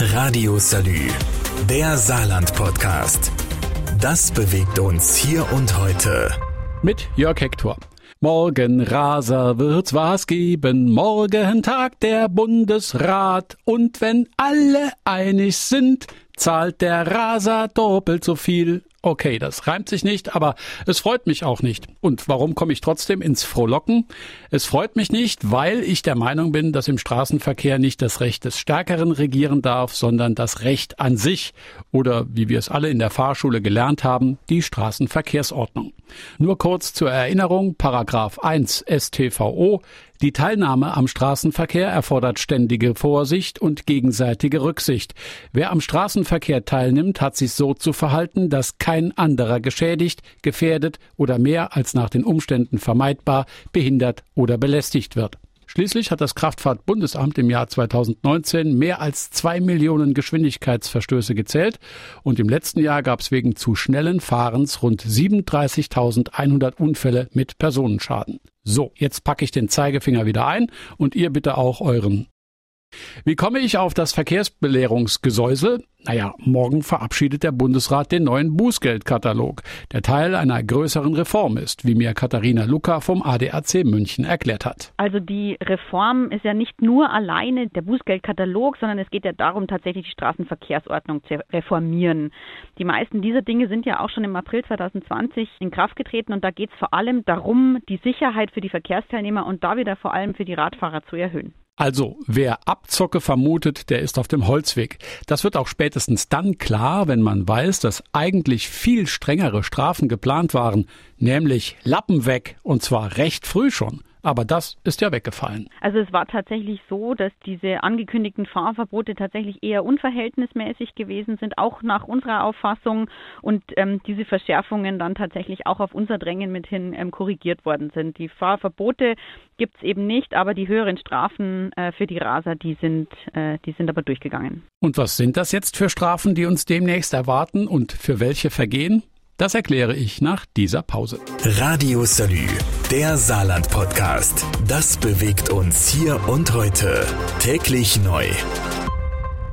Radio Salü, der Saarland-Podcast. Das bewegt uns hier und heute. Mit Jörg Hector. Morgen Raser wird's was geben, morgen Tag der Bundesrat. Und wenn alle einig sind, zahlt der Raser doppelt so viel Okay, das reimt sich nicht, aber es freut mich auch nicht. Und warum komme ich trotzdem ins Frohlocken? Es freut mich nicht, weil ich der Meinung bin, dass im Straßenverkehr nicht das Recht des Stärkeren regieren darf, sondern das Recht an sich oder, wie wir es alle in der Fahrschule gelernt haben, die Straßenverkehrsordnung. Nur kurz zur Erinnerung, Paragraph 1 StVO die Teilnahme am Straßenverkehr erfordert ständige Vorsicht und gegenseitige Rücksicht. Wer am Straßenverkehr teilnimmt, hat sich so zu verhalten, dass kein anderer geschädigt, gefährdet oder mehr als nach den Umständen vermeidbar behindert oder belästigt wird. Schließlich hat das Kraftfahrtbundesamt im Jahr 2019 mehr als zwei Millionen Geschwindigkeitsverstöße gezählt und im letzten Jahr gab es wegen zu schnellen Fahrens rund 37.100 Unfälle mit Personenschaden. So, jetzt packe ich den Zeigefinger wieder ein und ihr bitte auch euren. Wie komme ich auf das Verkehrsbelehrungsgesäusel? Naja, morgen verabschiedet der Bundesrat den neuen Bußgeldkatalog, der Teil einer größeren Reform ist, wie mir Katharina Luca vom ADAC München erklärt hat. Also die Reform ist ja nicht nur alleine der Bußgeldkatalog, sondern es geht ja darum, tatsächlich die Straßenverkehrsordnung zu reformieren. Die meisten dieser Dinge sind ja auch schon im April 2020 in Kraft getreten und da geht es vor allem darum, die Sicherheit für die Verkehrsteilnehmer und da wieder vor allem für die Radfahrer zu erhöhen. Also, wer Abzocke vermutet, der ist auf dem Holzweg. Das wird auch spätestens dann klar, wenn man weiß, dass eigentlich viel strengere Strafen geplant waren, nämlich Lappen weg, und zwar recht früh schon. Aber das ist ja weggefallen. Also es war tatsächlich so, dass diese angekündigten Fahrverbote tatsächlich eher unverhältnismäßig gewesen sind, auch nach unserer Auffassung. Und ähm, diese Verschärfungen dann tatsächlich auch auf unser Drängen mit hin ähm, korrigiert worden sind. Die Fahrverbote gibt es eben nicht, aber die höheren Strafen äh, für die Raser, die sind, äh, die sind aber durchgegangen. Und was sind das jetzt für Strafen, die uns demnächst erwarten und für welche Vergehen? Das erkläre ich nach dieser Pause. Radio Salü, der Saarland-Podcast. Das bewegt uns hier und heute. Täglich neu.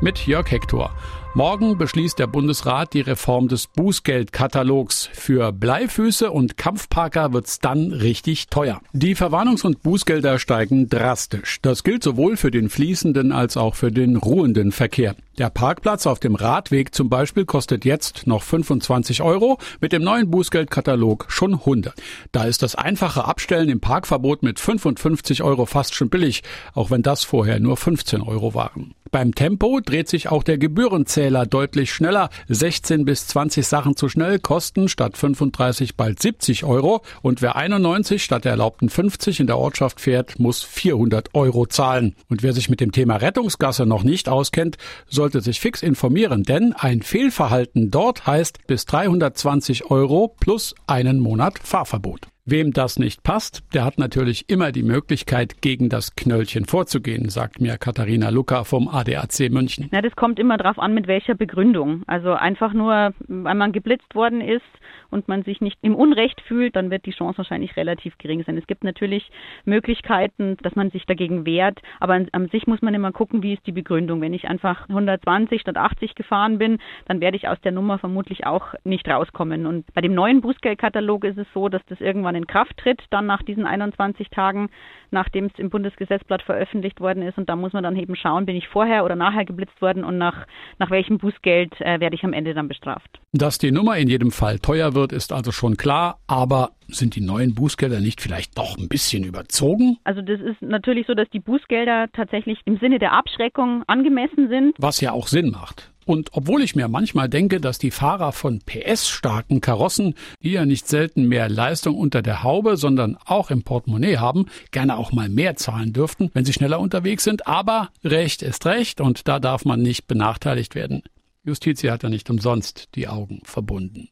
Mit Jörg Hector. Morgen beschließt der Bundesrat die Reform des Bußgeldkatalogs. Für Bleifüße und Kampfparker wird's dann richtig teuer. Die Verwarnungs- und Bußgelder steigen drastisch. Das gilt sowohl für den fließenden als auch für den ruhenden Verkehr. Der Parkplatz auf dem Radweg zum Beispiel kostet jetzt noch 25 Euro, mit dem neuen Bußgeldkatalog schon 100. Da ist das einfache Abstellen im Parkverbot mit 55 Euro fast schon billig, auch wenn das vorher nur 15 Euro waren. Beim Tempo dreht sich auch der Gebührenzähler deutlich schneller. 16 bis 20 Sachen zu schnell kosten statt 35 bald 70 Euro und wer 91 statt der erlaubten 50 in der Ortschaft fährt, muss 400 Euro zahlen. Und wer sich mit dem Thema Rettungsgasse noch nicht auskennt, soll sollte sich fix informieren, denn ein Fehlverhalten dort heißt bis 320 Euro plus einen Monat Fahrverbot. Wem das nicht passt, der hat natürlich immer die Möglichkeit, gegen das Knöllchen vorzugehen, sagt mir Katharina Luca vom ADAC München. Na, das kommt immer darauf an, mit welcher Begründung. Also einfach nur, weil man geblitzt worden ist und man sich nicht im Unrecht fühlt, dann wird die Chance wahrscheinlich relativ gering sein. Es gibt natürlich Möglichkeiten, dass man sich dagegen wehrt, aber an, an sich muss man immer gucken, wie ist die Begründung. Wenn ich einfach 120 statt 80 gefahren bin, dann werde ich aus der Nummer vermutlich auch nicht rauskommen. Und bei dem neuen Bußgeldkatalog ist es so, dass das irgendwann in Kraft tritt, dann nach diesen 21 Tagen, nachdem es im Bundesgesetzblatt veröffentlicht worden ist. Und da muss man dann eben schauen, bin ich vorher oder nachher geblitzt worden und nach, nach welchem Bußgeld äh, werde ich am Ende dann bestraft. Dass die Nummer in jedem Fall teuer wird, ist also schon klar. Aber sind die neuen Bußgelder nicht vielleicht doch ein bisschen überzogen? Also das ist natürlich so, dass die Bußgelder tatsächlich im Sinne der Abschreckung angemessen sind. Was ja auch Sinn macht. Und obwohl ich mir manchmal denke, dass die Fahrer von PS-starken Karossen, die ja nicht selten mehr Leistung unter der Haube, sondern auch im Portemonnaie haben, gerne auch mal mehr zahlen dürften, wenn sie schneller unterwegs sind, aber Recht ist Recht und da darf man nicht benachteiligt werden. Justitia hat ja nicht umsonst die Augen verbunden.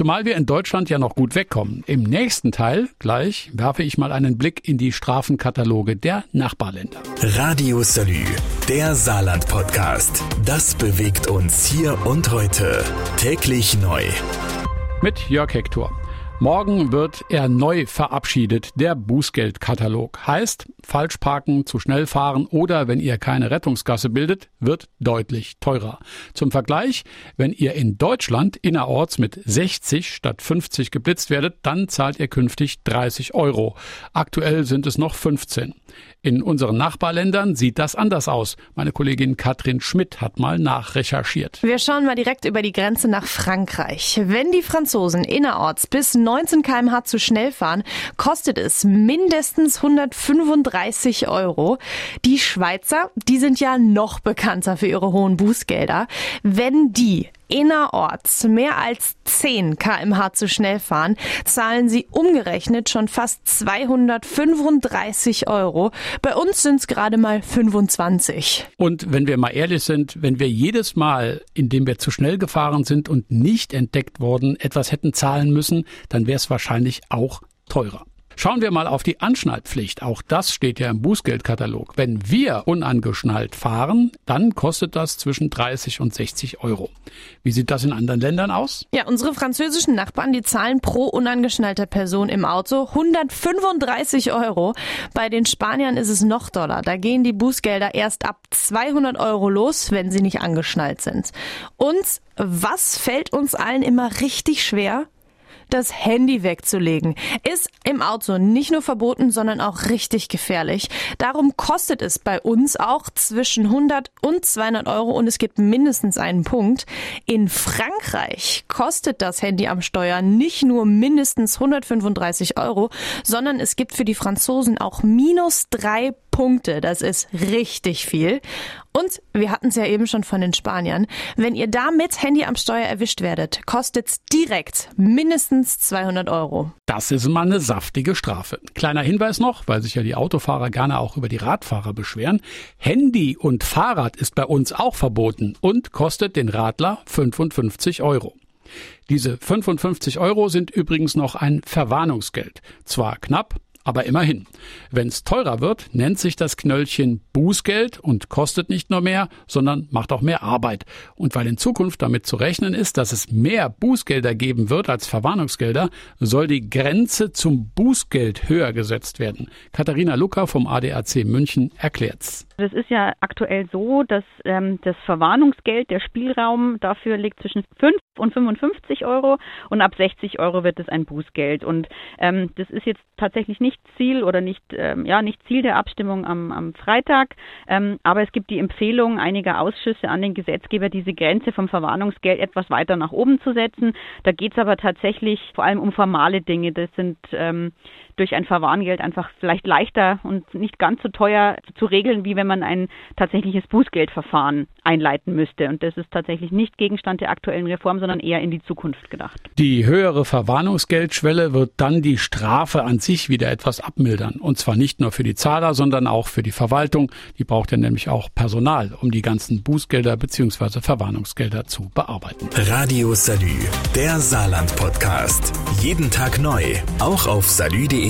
Zumal wir in Deutschland ja noch gut wegkommen. Im nächsten Teil, gleich, werfe ich mal einen Blick in die Strafenkataloge der Nachbarländer. Radio Salü, der Saarland-Podcast. Das bewegt uns hier und heute. Täglich neu. Mit Jörg Hector. Morgen wird er neu verabschiedet, der Bußgeldkatalog. Heißt, falsch parken, zu schnell fahren oder wenn ihr keine Rettungsgasse bildet, wird deutlich teurer. Zum Vergleich, wenn ihr in Deutschland innerorts mit 60 statt 50 geblitzt werdet, dann zahlt ihr künftig 30 Euro. Aktuell sind es noch 15. In unseren Nachbarländern sieht das anders aus. Meine Kollegin Katrin Schmidt hat mal nachrecherchiert. Wir schauen mal direkt über die Grenze nach Frankreich. Wenn die Franzosen innerorts bis 19 kmh zu schnell fahren, kostet es mindestens 135 Euro. Die Schweizer, die sind ja noch bekannter für ihre hohen Bußgelder. Wenn die innerorts mehr als 10 kmh zu schnell fahren, zahlen sie umgerechnet schon fast 235 Euro. Bei uns sind es gerade mal 25. Und wenn wir mal ehrlich sind, wenn wir jedes Mal, indem wir zu schnell gefahren sind und nicht entdeckt worden, etwas hätten zahlen müssen, dann wäre es wahrscheinlich auch teurer. Schauen wir mal auf die Anschnallpflicht. Auch das steht ja im Bußgeldkatalog. Wenn wir unangeschnallt fahren, dann kostet das zwischen 30 und 60 Euro. Wie sieht das in anderen Ländern aus? Ja, unsere französischen Nachbarn, die zahlen pro unangeschnallter Person im Auto 135 Euro. Bei den Spaniern ist es noch doller. Da gehen die Bußgelder erst ab 200 Euro los, wenn sie nicht angeschnallt sind. Und was fällt uns allen immer richtig schwer? Das Handy wegzulegen. Ist im Auto nicht nur verboten, sondern auch richtig gefährlich. Darum kostet es bei uns auch zwischen 100 und 200 Euro und es gibt mindestens einen Punkt. In Frankreich kostet das Handy am Steuer nicht nur mindestens 135 Euro, sondern es gibt für die Franzosen auch minus drei Punkte. Das ist richtig viel. Und wir hatten es ja eben schon von den Spaniern. Wenn ihr da mit Handy am Steuer erwischt werdet, kostet es direkt mindestens 200 Euro. Das ist mal eine saftige Strafe. Kleiner Hinweis noch, weil sich ja die Autofahrer gerne auch über die Radfahrer beschweren. Handy und Fahrrad ist bei uns auch verboten und kostet den Radler 55 Euro. Diese 55 Euro sind übrigens noch ein Verwarnungsgeld. Zwar knapp, aber immerhin. Wenn es teurer wird, nennt sich das Knöllchen Bußgeld und kostet nicht nur mehr, sondern macht auch mehr Arbeit. Und weil in Zukunft damit zu rechnen ist, dass es mehr Bußgelder geben wird als Verwarnungsgelder, soll die Grenze zum Bußgeld höher gesetzt werden. Katharina Lucker vom ADAC München erklärt's. Das ist ja aktuell so, dass ähm, das Verwarnungsgeld, der Spielraum dafür liegt zwischen 5 und 55 Euro und ab 60 Euro wird es ein Bußgeld. Und ähm, das ist jetzt tatsächlich nicht Ziel oder nicht, ähm, ja, nicht Ziel der Abstimmung am, am Freitag. Ähm, aber es gibt die Empfehlung einiger Ausschüsse an den Gesetzgeber, diese Grenze vom Verwarnungsgeld etwas weiter nach oben zu setzen. Da geht es aber tatsächlich vor allem um formale Dinge. Das sind ähm, durch ein Verwarngeld einfach vielleicht leichter und nicht ganz so teuer zu regeln, wie wenn man ein tatsächliches Bußgeldverfahren einleiten müsste. Und das ist tatsächlich nicht Gegenstand der aktuellen Reform, sondern eher in die Zukunft gedacht. Die höhere Verwarnungsgeldschwelle wird dann die Strafe an sich wieder etwas abmildern. Und zwar nicht nur für die Zahler, sondern auch für die Verwaltung. Die braucht ja nämlich auch Personal, um die ganzen Bußgelder bzw. Verwarnungsgelder zu bearbeiten. Radio Salü, der Saarland-Podcast. Jeden Tag neu, auch auf salü.de